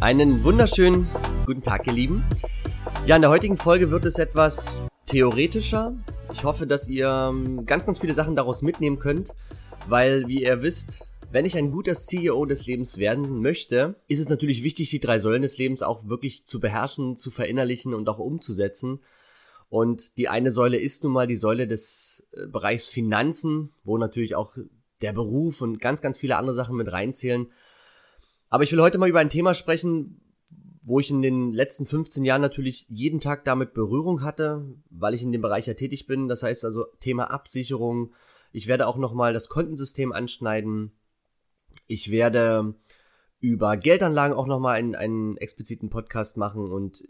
Einen wunderschönen guten Tag, ihr Lieben. Ja, in der heutigen Folge wird es etwas theoretischer. Ich hoffe, dass ihr ähm, ganz, ganz viele Sachen daraus mitnehmen könnt, weil, wie ihr wisst, wenn ich ein guter CEO des Lebens werden möchte, ist es natürlich wichtig, die drei Säulen des Lebens auch wirklich zu beherrschen, zu verinnerlichen und auch umzusetzen. Und die eine Säule ist nun mal die Säule des äh, Bereichs Finanzen, wo natürlich auch der Beruf und ganz, ganz viele andere Sachen mit reinzählen. Aber ich will heute mal über ein Thema sprechen, wo ich in den letzten 15 Jahren natürlich jeden Tag damit Berührung hatte, weil ich in dem Bereich ja tätig bin. Das heißt also Thema Absicherung. Ich werde auch nochmal das Kontensystem anschneiden. Ich werde über Geldanlagen auch nochmal einen, einen expliziten Podcast machen und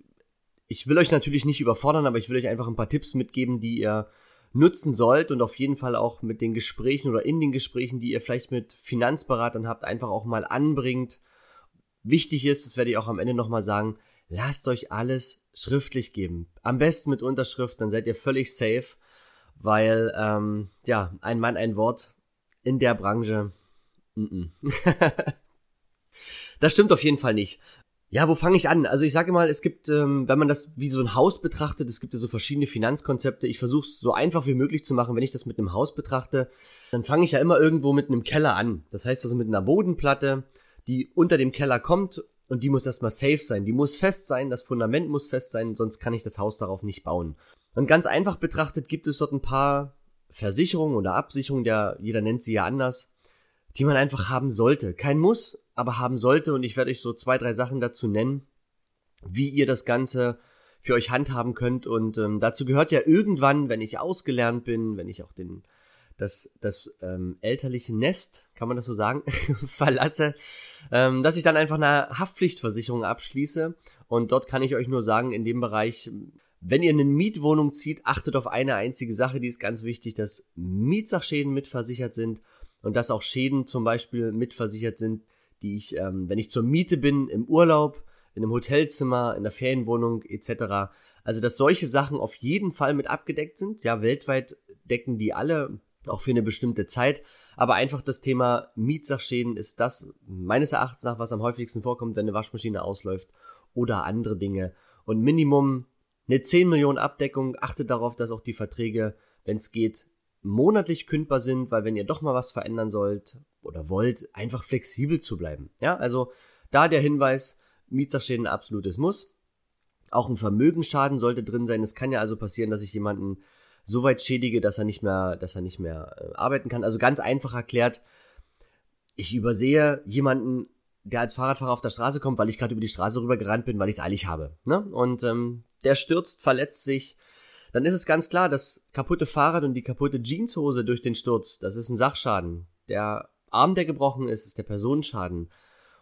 ich will euch natürlich nicht überfordern, aber ich will euch einfach ein paar Tipps mitgeben, die ihr nutzen sollt und auf jeden Fall auch mit den Gesprächen oder in den Gesprächen, die ihr vielleicht mit Finanzberatern habt, einfach auch mal anbringt. Wichtig ist, das werde ich auch am Ende nochmal sagen, lasst euch alles schriftlich geben. Am besten mit Unterschrift, dann seid ihr völlig safe, weil, ähm, ja, ein Mann, ein Wort in der Branche Mm das stimmt auf jeden Fall nicht. Ja, wo fange ich an? Also ich sage mal, es gibt, ähm, wenn man das wie so ein Haus betrachtet, es gibt ja so verschiedene Finanzkonzepte. Ich versuche es so einfach wie möglich zu machen. Wenn ich das mit einem Haus betrachte, dann fange ich ja immer irgendwo mit einem Keller an. Das heißt also mit einer Bodenplatte, die unter dem Keller kommt und die muss erstmal safe sein. Die muss fest sein, das Fundament muss fest sein, sonst kann ich das Haus darauf nicht bauen. Und ganz einfach betrachtet gibt es dort ein paar Versicherungen oder Absicherungen, der, jeder nennt sie ja anders, die man einfach haben sollte. Kein Muss, aber haben sollte. Und ich werde euch so zwei, drei Sachen dazu nennen, wie ihr das Ganze für euch handhaben könnt. Und ähm, dazu gehört ja irgendwann, wenn ich ausgelernt bin, wenn ich auch den das, das ähm, elterliche Nest, kann man das so sagen, verlasse, ähm, dass ich dann einfach eine Haftpflichtversicherung abschließe. Und dort kann ich euch nur sagen, in dem Bereich, wenn ihr eine Mietwohnung zieht, achtet auf eine einzige Sache, die ist ganz wichtig, dass Mietsachschäden mitversichert sind und dass auch Schäden zum Beispiel mitversichert sind, die ich, ähm, wenn ich zur Miete bin, im Urlaub, in einem Hotelzimmer, in der Ferienwohnung etc. Also dass solche Sachen auf jeden Fall mit abgedeckt sind. Ja, weltweit decken die alle, auch für eine bestimmte Zeit. Aber einfach das Thema Mietsachschäden ist das meines Erachtens nach, was am häufigsten vorkommt, wenn eine Waschmaschine ausläuft oder andere Dinge. Und Minimum eine 10 Millionen Abdeckung. Achtet darauf, dass auch die Verträge, wenn es geht, monatlich kündbar sind, weil wenn ihr doch mal was verändern sollt oder wollt, einfach flexibel zu bleiben. Ja, also da der Hinweis, Mietsachschäden absolutes Muss. Auch ein Vermögensschaden sollte drin sein. Es kann ja also passieren, dass ich jemanden so weit schädige, dass er nicht mehr, dass er nicht mehr äh, arbeiten kann. Also ganz einfach erklärt, ich übersehe jemanden, der als Fahrradfahrer auf der Straße kommt, weil ich gerade über die Straße rüber gerannt bin, weil ich es eilig habe. Ne? Und ähm, der stürzt, verletzt sich, dann ist es ganz klar, das kaputte Fahrrad und die kaputte Jeanshose durch den Sturz, das ist ein Sachschaden. Der Arm, der gebrochen ist, ist der Personenschaden.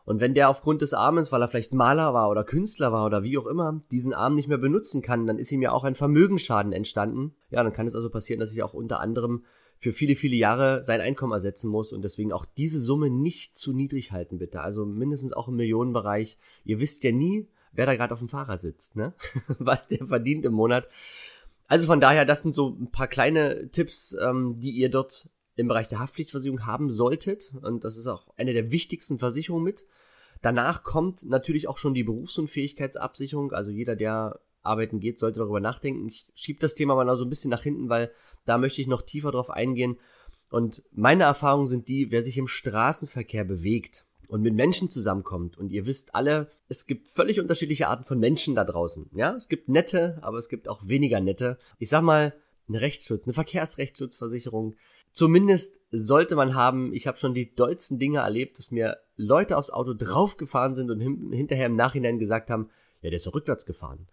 Und wenn der aufgrund des Armes, weil er vielleicht Maler war oder Künstler war oder wie auch immer, diesen Arm nicht mehr benutzen kann, dann ist ihm ja auch ein Vermögensschaden entstanden. Ja, dann kann es also passieren, dass ich auch unter anderem für viele, viele Jahre sein Einkommen ersetzen muss und deswegen auch diese Summe nicht zu niedrig halten, bitte. Also mindestens auch im Millionenbereich. Ihr wisst ja nie, wer da gerade auf dem Fahrer sitzt, ne? Was der verdient im Monat. Also von daher, das sind so ein paar kleine Tipps, ähm, die ihr dort im Bereich der Haftpflichtversicherung haben solltet. Und das ist auch eine der wichtigsten Versicherungen mit. Danach kommt natürlich auch schon die Berufsunfähigkeitsabsicherung. Also jeder, der arbeiten geht, sollte darüber nachdenken. Ich schiebe das Thema mal so ein bisschen nach hinten, weil da möchte ich noch tiefer drauf eingehen. Und meine Erfahrungen sind die, wer sich im Straßenverkehr bewegt, und mit Menschen zusammenkommt und ihr wisst alle, es gibt völlig unterschiedliche Arten von Menschen da draußen. Ja, es gibt nette, aber es gibt auch weniger nette. Ich sag mal, eine Rechtsschutz, eine Verkehrsrechtsschutzversicherung. Zumindest sollte man haben, ich habe schon die dollsten Dinge erlebt, dass mir Leute aufs Auto draufgefahren sind und hinterher im Nachhinein gesagt haben, ja, der ist doch rückwärts gefahren.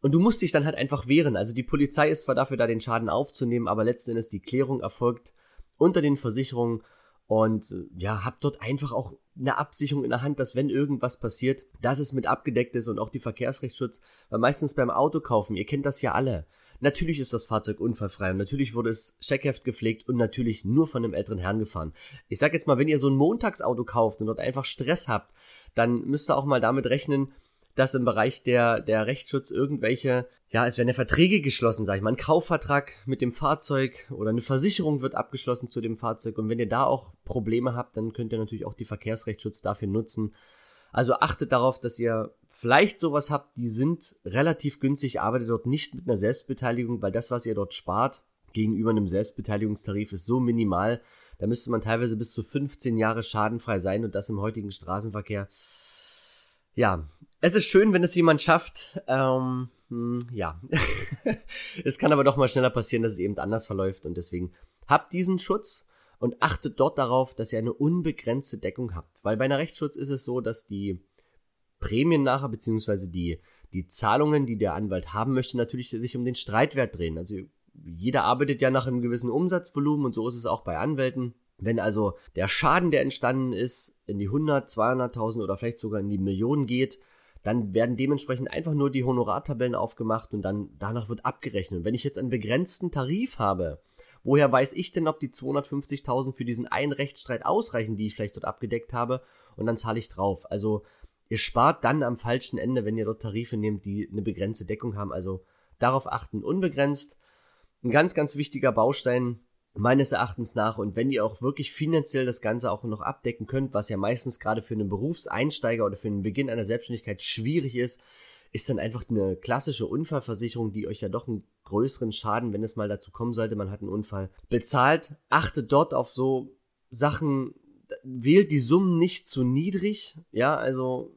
Und du musst dich dann halt einfach wehren. Also die Polizei ist zwar dafür da, den Schaden aufzunehmen, aber letzten Endes die Klärung erfolgt unter den Versicherungen und ja, hab dort einfach auch eine Absicherung in der Hand, dass wenn irgendwas passiert, dass es mit abgedeckt ist und auch die Verkehrsrechtsschutz, weil meistens beim Autokaufen, ihr kennt das ja alle, Natürlich ist das Fahrzeug unfallfrei und natürlich wurde es Checkheft gepflegt und natürlich nur von einem älteren Herrn gefahren. Ich sag jetzt mal, wenn ihr so ein Montagsauto kauft und dort einfach Stress habt, dann müsst ihr auch mal damit rechnen, dass im Bereich der, der Rechtsschutz irgendwelche, ja, es werden ja Verträge geschlossen, sag ich mal, ein Kaufvertrag mit dem Fahrzeug oder eine Versicherung wird abgeschlossen zu dem Fahrzeug und wenn ihr da auch Probleme habt, dann könnt ihr natürlich auch die Verkehrsrechtsschutz dafür nutzen, also achtet darauf, dass ihr vielleicht sowas habt, die sind relativ günstig, arbeitet dort nicht mit einer Selbstbeteiligung, weil das, was ihr dort spart, gegenüber einem Selbstbeteiligungstarif ist so minimal, da müsste man teilweise bis zu 15 Jahre schadenfrei sein und das im heutigen Straßenverkehr. Ja, es ist schön, wenn es jemand schafft. Ähm, hm, ja, es kann aber doch mal schneller passieren, dass es eben anders verläuft und deswegen habt diesen Schutz und achtet dort darauf, dass ihr eine unbegrenzte Deckung habt. Weil bei einer Rechtsschutz ist es so, dass die Prämien nachher, beziehungsweise die, die Zahlungen, die der Anwalt haben möchte, natürlich sich um den Streitwert drehen. Also jeder arbeitet ja nach einem gewissen Umsatzvolumen und so ist es auch bei Anwälten. Wenn also der Schaden, der entstanden ist, in die 100, 200.000 oder vielleicht sogar in die Millionen geht, dann werden dementsprechend einfach nur die Honorartabellen aufgemacht und dann danach wird abgerechnet. Und wenn ich jetzt einen begrenzten Tarif habe Woher weiß ich denn, ob die 250.000 für diesen einen Rechtsstreit ausreichen, die ich vielleicht dort abgedeckt habe? Und dann zahle ich drauf. Also ihr spart dann am falschen Ende, wenn ihr dort Tarife nehmt, die eine begrenzte Deckung haben. Also darauf achten, unbegrenzt. Ein ganz, ganz wichtiger Baustein meines Erachtens nach. Und wenn ihr auch wirklich finanziell das Ganze auch noch abdecken könnt, was ja meistens gerade für einen Berufseinsteiger oder für den Beginn einer Selbstständigkeit schwierig ist, ist dann einfach eine klassische Unfallversicherung, die euch ja doch einen größeren Schaden, wenn es mal dazu kommen sollte, man hat einen Unfall, bezahlt. Achtet dort auf so Sachen, wählt die Summen nicht zu niedrig, ja, also,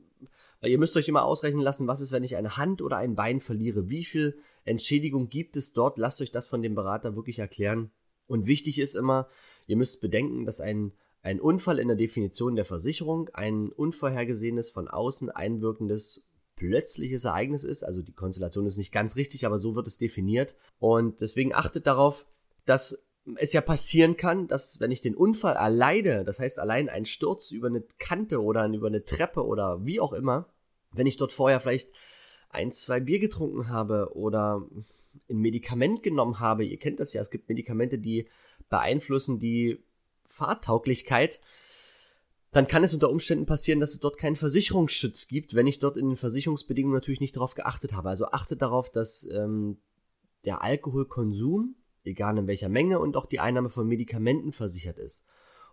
weil ihr müsst euch immer ausrechnen lassen, was ist, wenn ich eine Hand oder ein Bein verliere, wie viel Entschädigung gibt es dort, lasst euch das von dem Berater wirklich erklären. Und wichtig ist immer, ihr müsst bedenken, dass ein ein Unfall in der Definition der Versicherung ein unvorhergesehenes, von außen einwirkendes plötzliches Ereignis ist. Also die Konstellation ist nicht ganz richtig, aber so wird es definiert. Und deswegen achtet darauf, dass es ja passieren kann, dass wenn ich den Unfall erleide, das heißt allein ein Sturz über eine Kante oder über eine Treppe oder wie auch immer, wenn ich dort vorher vielleicht ein, zwei Bier getrunken habe oder ein Medikament genommen habe, ihr kennt das ja, es gibt Medikamente, die beeinflussen die Fahrtauglichkeit, dann kann es unter Umständen passieren, dass es dort keinen Versicherungsschutz gibt, wenn ich dort in den Versicherungsbedingungen natürlich nicht darauf geachtet habe. Also achtet darauf, dass ähm, der Alkoholkonsum, egal in welcher Menge, und auch die Einnahme von Medikamenten versichert ist.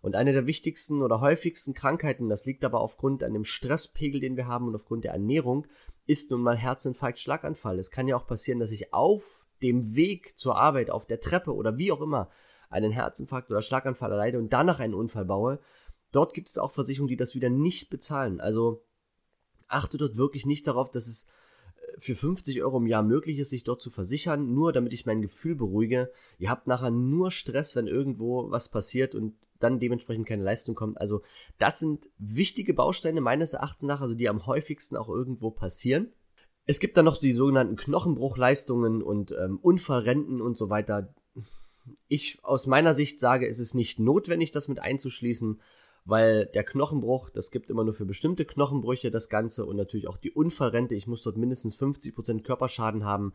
Und eine der wichtigsten oder häufigsten Krankheiten, das liegt aber aufgrund an dem Stresspegel, den wir haben und aufgrund der Ernährung, ist nun mal Herzinfarkt, Schlaganfall. Es kann ja auch passieren, dass ich auf dem Weg zur Arbeit, auf der Treppe oder wie auch immer einen Herzinfarkt oder Schlaganfall erleide und danach einen Unfall baue Dort gibt es auch Versicherungen, die das wieder nicht bezahlen. Also achte dort wirklich nicht darauf, dass es äh, für 50 Euro im Jahr möglich ist, sich dort zu versichern, nur damit ich mein Gefühl beruhige. Ihr habt nachher nur Stress, wenn irgendwo was passiert und dann dementsprechend keine Leistung kommt. Also das sind wichtige Bausteine meines Erachtens nach, also die am häufigsten auch irgendwo passieren. Es gibt dann noch die sogenannten Knochenbruchleistungen und ähm, Unfallrenten und so weiter. Ich aus meiner Sicht sage, es ist nicht notwendig, das mit einzuschließen weil der Knochenbruch, das gibt immer nur für bestimmte Knochenbrüche das Ganze und natürlich auch die Unfallrente. Ich muss dort mindestens 50% Körperschaden haben.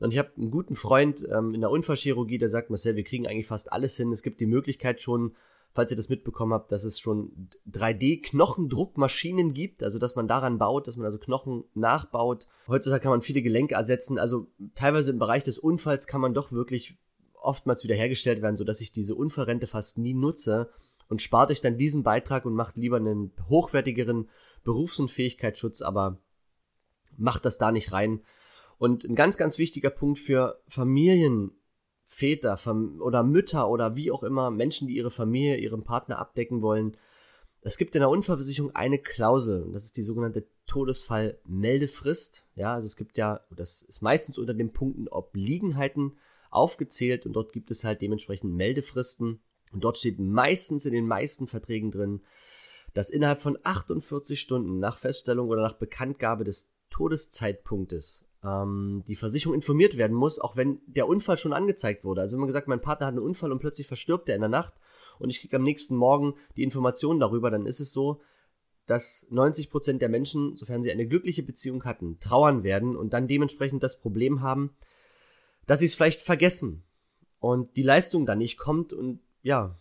Und ich habe einen guten Freund ähm, in der Unfallchirurgie, der sagt, Marcel, wir kriegen eigentlich fast alles hin. Es gibt die Möglichkeit schon, falls ihr das mitbekommen habt, dass es schon 3D-Knochendruckmaschinen gibt, also dass man daran baut, dass man also Knochen nachbaut. Heutzutage kann man viele Gelenke ersetzen, also teilweise im Bereich des Unfalls kann man doch wirklich oftmals wiederhergestellt werden, sodass ich diese Unfallrente fast nie nutze und spart euch dann diesen Beitrag und macht lieber einen hochwertigeren Berufs- und Fähigkeitsschutz, aber macht das da nicht rein. Und ein ganz, ganz wichtiger Punkt für Familien, Väter oder Mütter oder wie auch immer, Menschen, die ihre Familie, ihren Partner abdecken wollen. Es gibt in der Unfallversicherung eine Klausel, das ist die sogenannte Todesfallmeldefrist. Ja, also es gibt ja, das ist meistens unter den Punkten Obliegenheiten aufgezählt und dort gibt es halt dementsprechend Meldefristen. Und dort steht meistens in den meisten Verträgen drin, dass innerhalb von 48 Stunden nach Feststellung oder nach Bekanntgabe des Todeszeitpunktes ähm, die Versicherung informiert werden muss, auch wenn der Unfall schon angezeigt wurde. Also wenn man gesagt, mein Partner hat einen Unfall und plötzlich verstirbt er in der Nacht und ich kriege am nächsten Morgen die Information darüber, dann ist es so, dass 90% der Menschen, sofern sie eine glückliche Beziehung hatten, trauern werden und dann dementsprechend das Problem haben, dass sie es vielleicht vergessen und die Leistung dann nicht kommt und ja,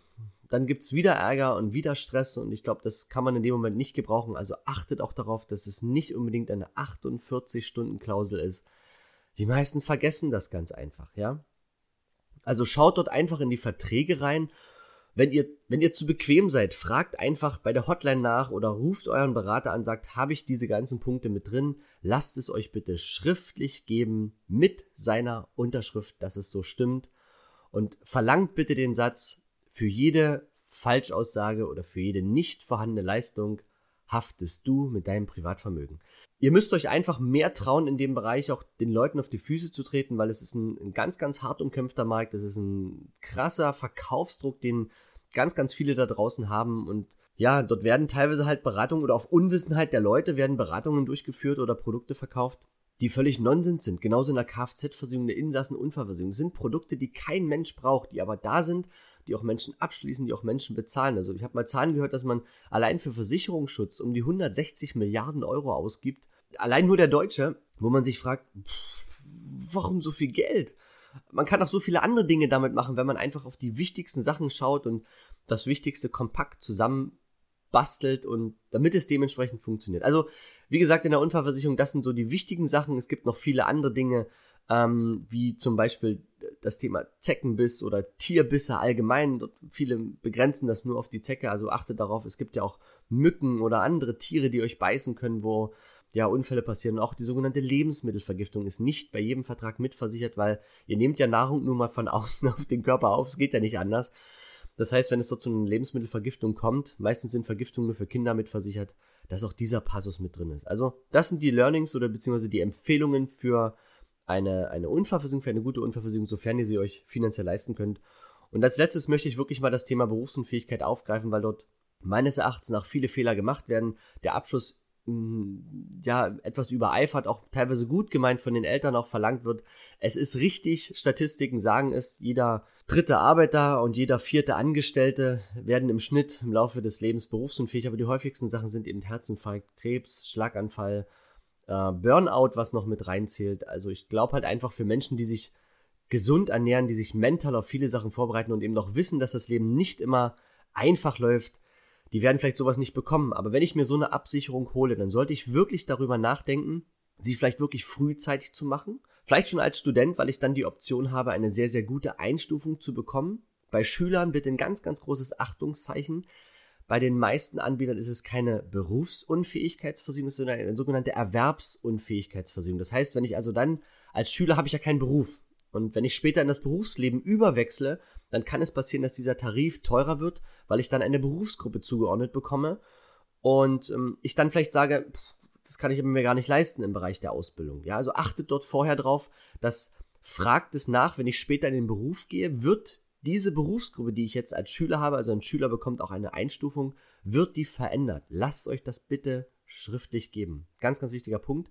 dann gibt's wieder Ärger und wieder Stress und ich glaube, das kann man in dem Moment nicht gebrauchen. Also achtet auch darauf, dass es nicht unbedingt eine 48-Stunden-Klausel ist. Die meisten vergessen das ganz einfach, ja. Also schaut dort einfach in die Verträge rein. Wenn ihr, wenn ihr zu bequem seid, fragt einfach bei der Hotline nach oder ruft euren Berater an, sagt, habe ich diese ganzen Punkte mit drin? Lasst es euch bitte schriftlich geben mit seiner Unterschrift, dass es so stimmt. Und verlangt bitte den Satz, für jede Falschaussage oder für jede nicht vorhandene Leistung haftest du mit deinem Privatvermögen. Ihr müsst euch einfach mehr trauen, in dem Bereich auch den Leuten auf die Füße zu treten, weil es ist ein, ein ganz, ganz hart umkämpfter Markt. Es ist ein krasser Verkaufsdruck, den ganz, ganz viele da draußen haben. Und ja, dort werden teilweise halt Beratungen oder auf Unwissenheit der Leute werden Beratungen durchgeführt oder Produkte verkauft, die völlig Nonsens sind. Genauso in der Kfz-Versicherung, der Insassenunfallversicherung. Das sind Produkte, die kein Mensch braucht, die aber da sind, die auch Menschen abschließen, die auch Menschen bezahlen. Also ich habe mal Zahlen gehört, dass man allein für Versicherungsschutz um die 160 Milliarden Euro ausgibt. Allein nur der Deutsche, wo man sich fragt, pff, warum so viel Geld? Man kann auch so viele andere Dinge damit machen, wenn man einfach auf die wichtigsten Sachen schaut und das Wichtigste kompakt zusammen bastelt und damit es dementsprechend funktioniert. Also, wie gesagt, in der Unfallversicherung, das sind so die wichtigen Sachen. Es gibt noch viele andere Dinge, ähm, wie zum Beispiel das Thema Zeckenbiss oder Tierbisse allgemein. Viele begrenzen das nur auf die Zecke, also achtet darauf, es gibt ja auch Mücken oder andere Tiere, die euch beißen können, wo ja Unfälle passieren. Und auch die sogenannte Lebensmittelvergiftung ist nicht bei jedem Vertrag mitversichert, weil ihr nehmt ja Nahrung nur mal von außen auf den Körper auf, es geht ja nicht anders. Das heißt, wenn es dort zu einer Lebensmittelvergiftung kommt, meistens sind Vergiftungen nur für Kinder mitversichert, dass auch dieser Passus mit drin ist. Also, das sind die Learnings oder beziehungsweise die Empfehlungen für eine, eine Unfallversicherung, für eine gute Unfallversicherung, sofern ihr sie euch finanziell leisten könnt. Und als letztes möchte ich wirklich mal das Thema Berufsunfähigkeit aufgreifen, weil dort meines Erachtens nach viele Fehler gemacht werden. Der Abschluss ja etwas übereifert, auch teilweise gut gemeint von den Eltern auch verlangt wird. Es ist richtig, Statistiken sagen es, jeder dritte Arbeiter und jeder vierte Angestellte werden im Schnitt im Laufe des Lebens berufsunfähig, aber die häufigsten Sachen sind eben Herzinfarkt, Krebs, Schlaganfall, äh, Burnout, was noch mit reinzählt. Also ich glaube halt einfach für Menschen, die sich gesund ernähren, die sich mental auf viele Sachen vorbereiten und eben noch wissen, dass das Leben nicht immer einfach läuft, die werden vielleicht sowas nicht bekommen. Aber wenn ich mir so eine Absicherung hole, dann sollte ich wirklich darüber nachdenken, sie vielleicht wirklich frühzeitig zu machen. Vielleicht schon als Student, weil ich dann die Option habe, eine sehr, sehr gute Einstufung zu bekommen. Bei Schülern bitte ein ganz, ganz großes Achtungszeichen. Bei den meisten Anbietern ist es keine Berufsunfähigkeitsversicherung, sondern eine sogenannte Erwerbsunfähigkeitsversicherung. Das heißt, wenn ich also dann als Schüler habe ich ja keinen Beruf. Und wenn ich später in das Berufsleben überwechsle, dann kann es passieren, dass dieser Tarif teurer wird, weil ich dann eine Berufsgruppe zugeordnet bekomme und ähm, ich dann vielleicht sage, pff, das kann ich mir gar nicht leisten im Bereich der Ausbildung. Ja, also achtet dort vorher drauf, dass fragt es nach, wenn ich später in den Beruf gehe, wird diese Berufsgruppe, die ich jetzt als Schüler habe, also ein Schüler bekommt auch eine Einstufung, wird die verändert. Lasst euch das bitte schriftlich geben. Ganz, ganz wichtiger Punkt.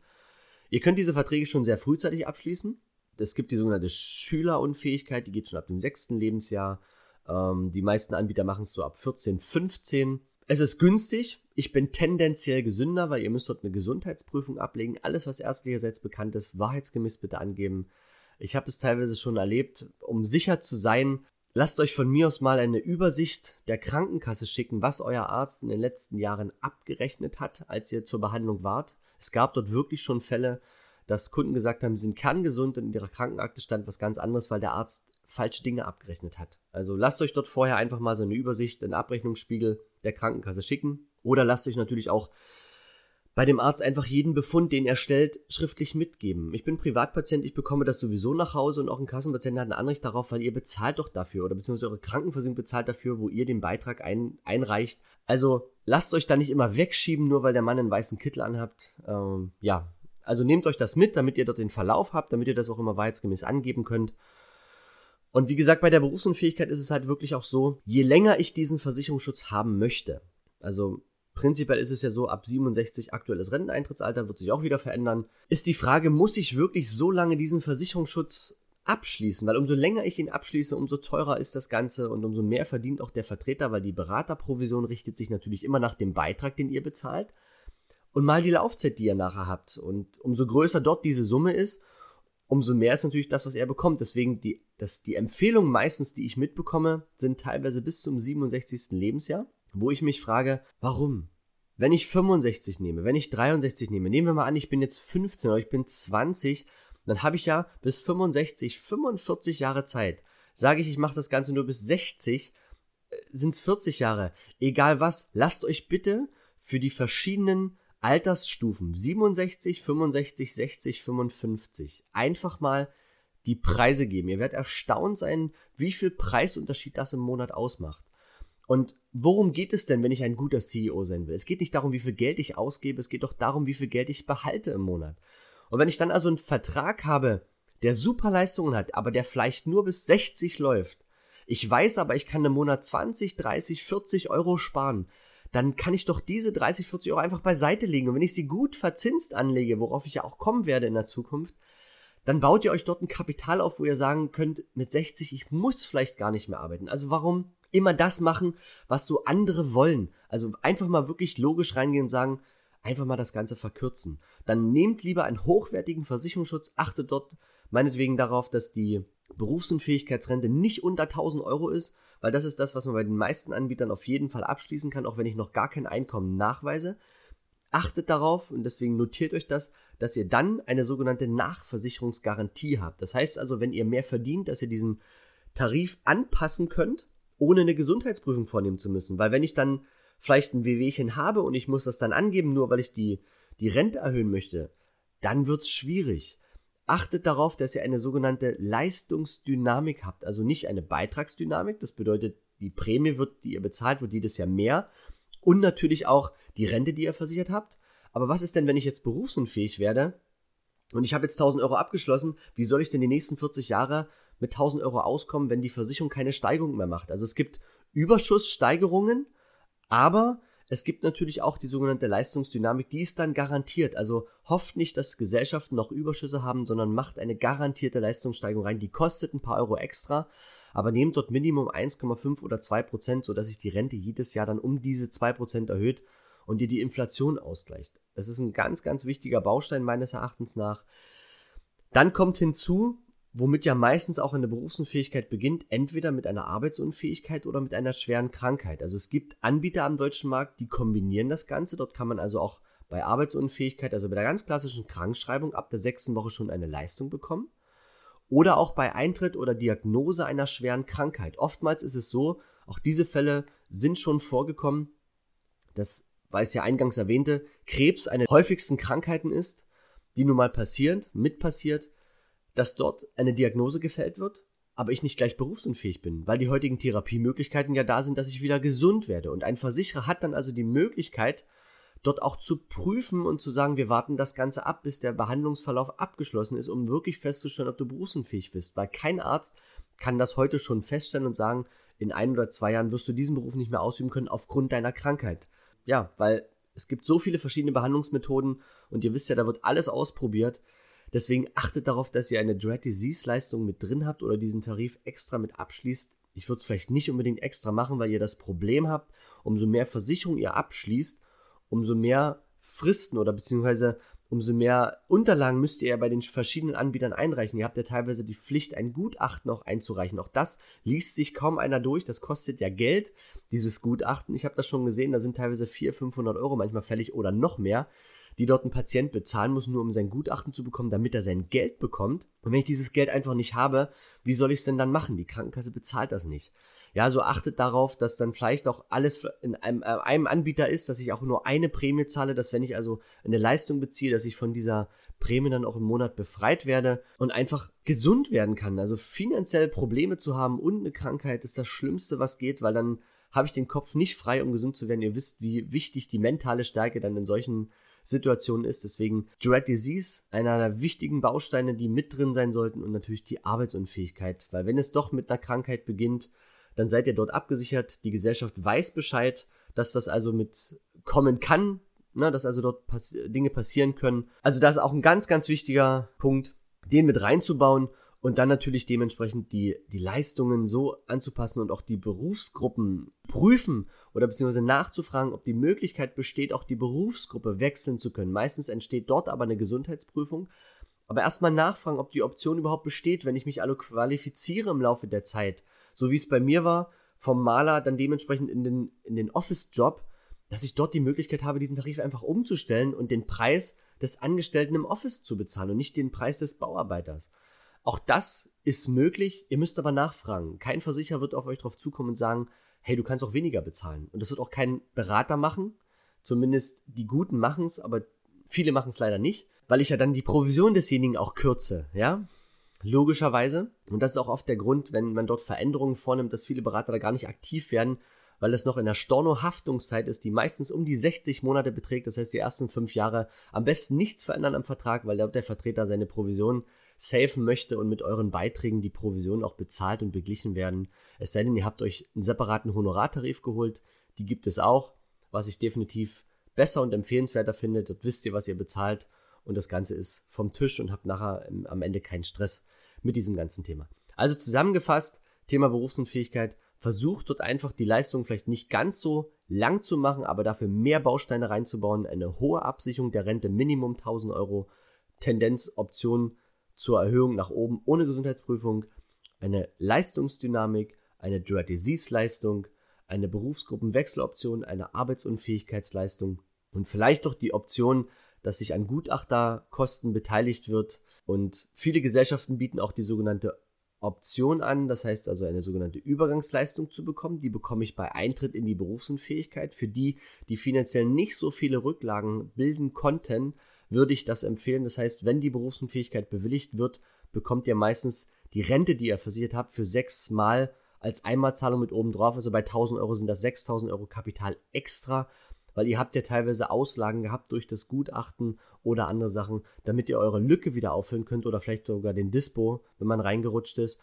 Ihr könnt diese Verträge schon sehr frühzeitig abschließen. Es gibt die sogenannte Schülerunfähigkeit, die geht schon ab dem sechsten Lebensjahr. Ähm, die meisten Anbieter machen es so ab 14, 15. Es ist günstig. Ich bin tendenziell gesünder, weil ihr müsst dort eine Gesundheitsprüfung ablegen. Alles, was ärztlicherseits bekannt ist, wahrheitsgemäß bitte angeben. Ich habe es teilweise schon erlebt, um sicher zu sein, Lasst euch von mir aus mal eine Übersicht der Krankenkasse schicken, was euer Arzt in den letzten Jahren abgerechnet hat, als ihr zur Behandlung wart. Es gab dort wirklich schon Fälle, dass Kunden gesagt haben, sie sind kerngesund und in ihrer Krankenakte stand was ganz anderes, weil der Arzt falsche Dinge abgerechnet hat. Also lasst euch dort vorher einfach mal so eine Übersicht, einen Abrechnungsspiegel der Krankenkasse schicken. Oder lasst euch natürlich auch bei dem Arzt einfach jeden Befund, den er stellt, schriftlich mitgeben. Ich bin Privatpatient, ich bekomme das sowieso nach Hause und auch ein Kassenpatient hat ein Anrecht darauf, weil ihr bezahlt doch dafür oder beziehungsweise eure Krankenversicherung bezahlt dafür, wo ihr den Beitrag ein, einreicht. Also lasst euch da nicht immer wegschieben, nur weil der Mann einen weißen Kittel anhabt. Ähm, ja, also nehmt euch das mit, damit ihr dort den Verlauf habt, damit ihr das auch immer wahrheitsgemäß angeben könnt. Und wie gesagt, bei der Berufsunfähigkeit ist es halt wirklich auch so, je länger ich diesen Versicherungsschutz haben möchte, also Prinzipiell ist es ja so, ab 67 aktuelles Renteneintrittsalter wird sich auch wieder verändern. Ist die Frage, muss ich wirklich so lange diesen Versicherungsschutz abschließen, weil umso länger ich ihn abschließe, umso teurer ist das Ganze und umso mehr verdient auch der Vertreter, weil die Beraterprovision richtet sich natürlich immer nach dem Beitrag, den ihr bezahlt und mal die Laufzeit, die ihr nachher habt. Und umso größer dort diese Summe ist, umso mehr ist natürlich das, was er bekommt. Deswegen die, das, die Empfehlungen meistens, die ich mitbekomme, sind teilweise bis zum 67. Lebensjahr, wo ich mich frage, warum? Wenn ich 65 nehme, wenn ich 63 nehme, nehmen wir mal an, ich bin jetzt 15 oder ich bin 20 dann habe ich ja bis 65, 45 Jahre Zeit. Sage ich, ich mache das Ganze nur bis 60, sind es 40 Jahre. Egal was, lasst euch bitte für die verschiedenen Altersstufen 67, 65, 60, 55 einfach mal die Preise geben. Ihr werdet erstaunt sein, wie viel Preisunterschied das im Monat ausmacht. Und worum geht es denn, wenn ich ein guter CEO sein will? Es geht nicht darum, wie viel Geld ich ausgebe, es geht doch darum, wie viel Geld ich behalte im Monat. Und wenn ich dann also einen Vertrag habe, der super Leistungen hat, aber der vielleicht nur bis 60 läuft, ich weiß aber, ich kann im Monat 20, 30, 40 Euro sparen, dann kann ich doch diese 30, 40 Euro einfach beiseite legen. Und wenn ich sie gut verzinst anlege, worauf ich ja auch kommen werde in der Zukunft, dann baut ihr euch dort ein Kapital auf, wo ihr sagen könnt, mit 60, ich muss vielleicht gar nicht mehr arbeiten. Also warum immer das machen, was so andere wollen? Also einfach mal wirklich logisch reingehen und sagen, einfach mal das Ganze verkürzen. Dann nehmt lieber einen hochwertigen Versicherungsschutz, achtet dort meinetwegen darauf, dass die Berufsunfähigkeitsrente nicht unter 1000 Euro ist, weil das ist das, was man bei den meisten Anbietern auf jeden Fall abschließen kann, auch wenn ich noch gar kein Einkommen nachweise. Achtet darauf und deswegen notiert euch das, dass ihr dann eine sogenannte Nachversicherungsgarantie habt. Das heißt also, wenn ihr mehr verdient, dass ihr diesen Tarif anpassen könnt, ohne eine Gesundheitsprüfung vornehmen zu müssen. Weil wenn ich dann vielleicht ein Wehwehchen habe und ich muss das dann angeben, nur weil ich die, die Rente erhöhen möchte, dann wird's schwierig. Achtet darauf, dass ihr eine sogenannte Leistungsdynamik habt, also nicht eine Beitragsdynamik, das bedeutet, die Prämie wird, die ihr bezahlt, wird jedes Jahr mehr und natürlich auch die Rente, die ihr versichert habt. Aber was ist denn, wenn ich jetzt berufsunfähig werde und ich habe jetzt 1000 Euro abgeschlossen, wie soll ich denn die nächsten 40 Jahre mit 1000 Euro auskommen, wenn die Versicherung keine Steigerung mehr macht? Also es gibt Überschusssteigerungen, aber es gibt natürlich auch die sogenannte Leistungsdynamik, die ist dann garantiert. Also hofft nicht, dass Gesellschaften noch Überschüsse haben, sondern macht eine garantierte Leistungssteigerung rein. Die kostet ein paar Euro extra, aber nehmt dort Minimum 1,5 oder 2 Prozent, sodass sich die Rente jedes Jahr dann um diese 2 Prozent erhöht und ihr die Inflation ausgleicht. Das ist ein ganz, ganz wichtiger Baustein meines Erachtens nach. Dann kommt hinzu, womit ja meistens auch eine Berufsunfähigkeit beginnt, entweder mit einer Arbeitsunfähigkeit oder mit einer schweren Krankheit. Also es gibt Anbieter am deutschen Markt, die kombinieren das Ganze. Dort kann man also auch bei Arbeitsunfähigkeit, also bei der ganz klassischen Krankschreibung ab der sechsten Woche schon eine Leistung bekommen. Oder auch bei Eintritt oder Diagnose einer schweren Krankheit. Oftmals ist es so, auch diese Fälle sind schon vorgekommen, dass, weil es ja eingangs erwähnte, Krebs eine der häufigsten Krankheiten ist, die nun mal passierend, mit passiert, dass dort eine Diagnose gefällt wird, aber ich nicht gleich berufsunfähig bin, weil die heutigen Therapiemöglichkeiten ja da sind, dass ich wieder gesund werde. Und ein Versicherer hat dann also die Möglichkeit, dort auch zu prüfen und zu sagen, wir warten das Ganze ab, bis der Behandlungsverlauf abgeschlossen ist, um wirklich festzustellen, ob du berufsunfähig bist. Weil kein Arzt kann das heute schon feststellen und sagen, in ein oder zwei Jahren wirst du diesen Beruf nicht mehr ausüben können aufgrund deiner Krankheit. Ja, weil es gibt so viele verschiedene Behandlungsmethoden und ihr wisst ja, da wird alles ausprobiert. Deswegen achtet darauf, dass ihr eine Dread Disease Leistung mit drin habt oder diesen Tarif extra mit abschließt. Ich würde es vielleicht nicht unbedingt extra machen, weil ihr das Problem habt, umso mehr Versicherung ihr abschließt, umso mehr Fristen oder beziehungsweise umso mehr Unterlagen müsst ihr ja bei den verschiedenen Anbietern einreichen. Ihr habt ja teilweise die Pflicht, ein Gutachten auch einzureichen. Auch das liest sich kaum einer durch. Das kostet ja Geld, dieses Gutachten. Ich habe das schon gesehen, da sind teilweise 400, 500 Euro manchmal fällig oder noch mehr die dort ein Patient bezahlen muss, nur um sein Gutachten zu bekommen, damit er sein Geld bekommt. Und wenn ich dieses Geld einfach nicht habe, wie soll ich es denn dann machen? Die Krankenkasse bezahlt das nicht. Ja, so achtet darauf, dass dann vielleicht auch alles in einem, äh, einem Anbieter ist, dass ich auch nur eine Prämie zahle, dass wenn ich also eine Leistung beziehe, dass ich von dieser Prämie dann auch im Monat befreit werde und einfach gesund werden kann. Also finanziell Probleme zu haben und eine Krankheit ist das Schlimmste, was geht, weil dann habe ich den Kopf nicht frei, um gesund zu werden. Ihr wisst, wie wichtig die mentale Stärke dann in solchen Situation ist. Deswegen Dread Disease, einer der wichtigen Bausteine, die mit drin sein sollten und natürlich die Arbeitsunfähigkeit. Weil wenn es doch mit einer Krankheit beginnt, dann seid ihr dort abgesichert. Die Gesellschaft weiß Bescheid, dass das also mit kommen kann, ne, dass also dort pass Dinge passieren können. Also das ist auch ein ganz, ganz wichtiger Punkt, den mit reinzubauen und dann natürlich dementsprechend die, die Leistungen so anzupassen und auch die Berufsgruppen prüfen oder beziehungsweise nachzufragen, ob die Möglichkeit besteht, auch die Berufsgruppe wechseln zu können. Meistens entsteht dort aber eine Gesundheitsprüfung. Aber erstmal nachfragen, ob die Option überhaupt besteht, wenn ich mich alle qualifiziere im Laufe der Zeit. So wie es bei mir war, vom Maler dann dementsprechend in den, in den Office-Job, dass ich dort die Möglichkeit habe, diesen Tarif einfach umzustellen und den Preis des Angestellten im Office zu bezahlen und nicht den Preis des Bauarbeiters. Auch das ist möglich, ihr müsst aber nachfragen. Kein Versicherer wird auf euch drauf zukommen und sagen, hey, du kannst auch weniger bezahlen. Und das wird auch kein Berater machen. Zumindest die Guten machen es, aber viele machen es leider nicht, weil ich ja dann die Provision desjenigen auch kürze, ja? Logischerweise. Und das ist auch oft der Grund, wenn man dort Veränderungen vornimmt, dass viele Berater da gar nicht aktiv werden, weil es noch in der Storno-Haftungszeit ist, die meistens um die 60 Monate beträgt. Das heißt, die ersten fünf Jahre am besten nichts verändern am Vertrag, weil der Vertreter seine Provision safen möchte und mit euren Beiträgen die Provision auch bezahlt und beglichen werden. Es sei denn, ihr habt euch einen separaten Honorartarif geholt. Die gibt es auch, was ich definitiv besser und empfehlenswerter finde. Dort wisst ihr, was ihr bezahlt und das Ganze ist vom Tisch und habt nachher am Ende keinen Stress mit diesem ganzen Thema. Also zusammengefasst, Thema Berufsunfähigkeit, versucht dort einfach die Leistung vielleicht nicht ganz so lang zu machen, aber dafür mehr Bausteine reinzubauen, eine hohe Absicherung der Rente, Minimum 1000 Euro, Tendenz, Option zur Erhöhung nach oben ohne Gesundheitsprüfung, eine Leistungsdynamik, eine Dry Disease Leistung, eine Berufsgruppenwechseloption, eine Arbeitsunfähigkeitsleistung und vielleicht doch die Option, dass sich an Gutachterkosten beteiligt wird. Und viele Gesellschaften bieten auch die sogenannte Option an, das heißt also eine sogenannte Übergangsleistung zu bekommen. Die bekomme ich bei Eintritt in die Berufsunfähigkeit. Für die, die finanziell nicht so viele Rücklagen bilden konnten, würde ich das empfehlen. Das heißt, wenn die Berufsunfähigkeit bewilligt wird, bekommt ihr meistens die Rente, die ihr versichert habt, für sechs Mal als Einmalzahlung mit oben drauf. Also bei 1000 Euro sind das 6000 Euro Kapital extra, weil ihr habt ja teilweise Auslagen gehabt durch das Gutachten oder andere Sachen, damit ihr eure Lücke wieder auffüllen könnt oder vielleicht sogar den Dispo, wenn man reingerutscht ist.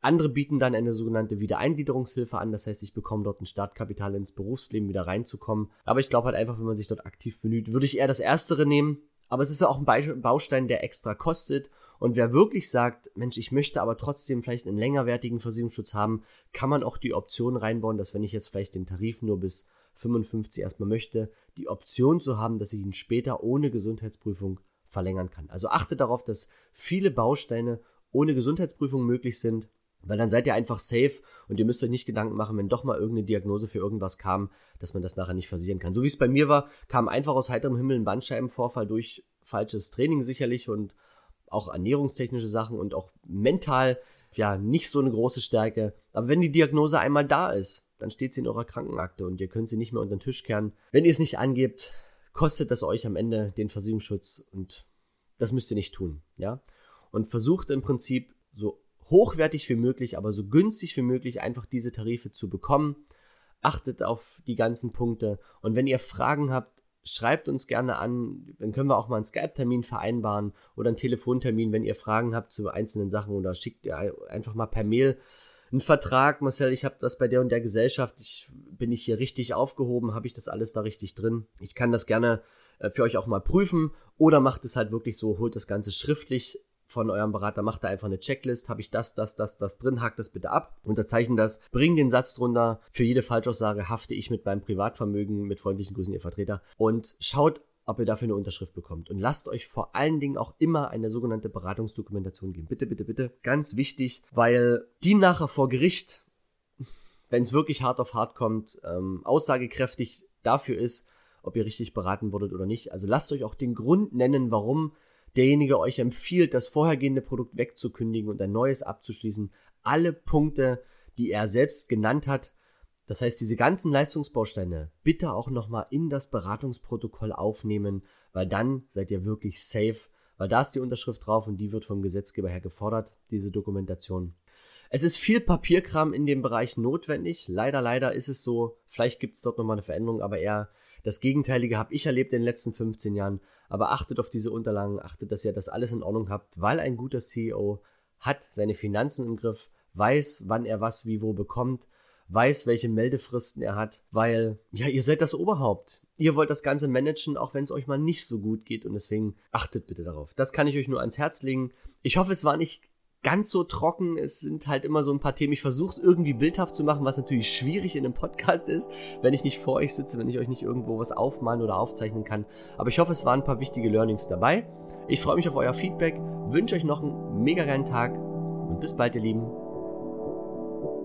Andere bieten dann eine sogenannte Wiedereingliederungshilfe an, das heißt, ich bekomme dort ein Startkapital ins Berufsleben wieder reinzukommen. Aber ich glaube halt einfach, wenn man sich dort aktiv bemüht, würde ich eher das Erstere nehmen, aber es ist ja auch ein Baustein, der extra kostet. Und wer wirklich sagt, Mensch, ich möchte aber trotzdem vielleicht einen längerwertigen Versicherungsschutz haben, kann man auch die Option reinbauen, dass wenn ich jetzt vielleicht den Tarif nur bis 55 erstmal möchte, die Option zu haben, dass ich ihn später ohne Gesundheitsprüfung verlängern kann. Also achtet darauf, dass viele Bausteine ohne Gesundheitsprüfung möglich sind weil dann seid ihr einfach safe und ihr müsst euch nicht Gedanken machen, wenn doch mal irgendeine Diagnose für irgendwas kam, dass man das nachher nicht versichern kann. So wie es bei mir war, kam einfach aus heiterem Himmel ein Bandscheibenvorfall durch falsches Training sicherlich und auch ernährungstechnische Sachen und auch mental, ja, nicht so eine große Stärke. Aber wenn die Diagnose einmal da ist, dann steht sie in eurer Krankenakte und ihr könnt sie nicht mehr unter den Tisch kehren. Wenn ihr es nicht angebt, kostet das euch am Ende den Versicherungsschutz und das müsst ihr nicht tun, ja? Und versucht im Prinzip so hochwertig wie möglich, aber so günstig wie möglich einfach diese Tarife zu bekommen. Achtet auf die ganzen Punkte. Und wenn ihr Fragen habt, schreibt uns gerne an. Dann können wir auch mal einen Skype-Termin vereinbaren oder einen Telefontermin, wenn ihr Fragen habt zu einzelnen Sachen oder schickt ihr einfach mal per Mail einen Vertrag. Marcel, ich habe das bei der und der Gesellschaft. Ich, bin ich hier richtig aufgehoben? Habe ich das alles da richtig drin? Ich kann das gerne äh, für euch auch mal prüfen oder macht es halt wirklich so, holt das Ganze schriftlich von eurem Berater, macht da einfach eine Checklist, habe ich das, das, das, das drin, hakt das bitte ab, unterzeichnet das, bring den Satz drunter, für jede Falschaussage hafte ich mit meinem Privatvermögen, mit freundlichen Grüßen, ihr Vertreter und schaut, ob ihr dafür eine Unterschrift bekommt. Und lasst euch vor allen Dingen auch immer eine sogenannte Beratungsdokumentation geben. Bitte, bitte, bitte. Ganz wichtig, weil die nachher vor Gericht, wenn es wirklich hart auf hart kommt, ähm, aussagekräftig dafür ist, ob ihr richtig beraten wurdet oder nicht. Also lasst euch auch den Grund nennen, warum derjenige euch empfiehlt, das vorhergehende Produkt wegzukündigen und ein neues abzuschließen. Alle Punkte, die er selbst genannt hat, das heißt, diese ganzen Leistungsbausteine bitte auch nochmal in das Beratungsprotokoll aufnehmen, weil dann seid ihr wirklich safe, weil da ist die Unterschrift drauf und die wird vom Gesetzgeber her gefordert, diese Dokumentation. Es ist viel Papierkram in dem Bereich notwendig. Leider, leider ist es so. Vielleicht gibt es dort nochmal eine Veränderung, aber eher das Gegenteilige habe ich erlebt in den letzten 15 Jahren. Aber achtet auf diese Unterlagen, achtet, dass ihr das alles in Ordnung habt, weil ein guter CEO hat seine Finanzen im Griff, weiß, wann er was wie wo bekommt, weiß, welche Meldefristen er hat, weil, ja, ihr seid das Oberhaupt. Ihr wollt das Ganze managen, auch wenn es euch mal nicht so gut geht und deswegen achtet bitte darauf. Das kann ich euch nur ans Herz legen. Ich hoffe, es war nicht ganz so trocken. Es sind halt immer so ein paar Themen. Ich versuche es irgendwie bildhaft zu machen, was natürlich schwierig in einem Podcast ist, wenn ich nicht vor euch sitze, wenn ich euch nicht irgendwo was aufmalen oder aufzeichnen kann. Aber ich hoffe, es waren ein paar wichtige Learnings dabei. Ich freue mich auf euer Feedback, wünsche euch noch einen mega geilen Tag und bis bald, ihr Lieben.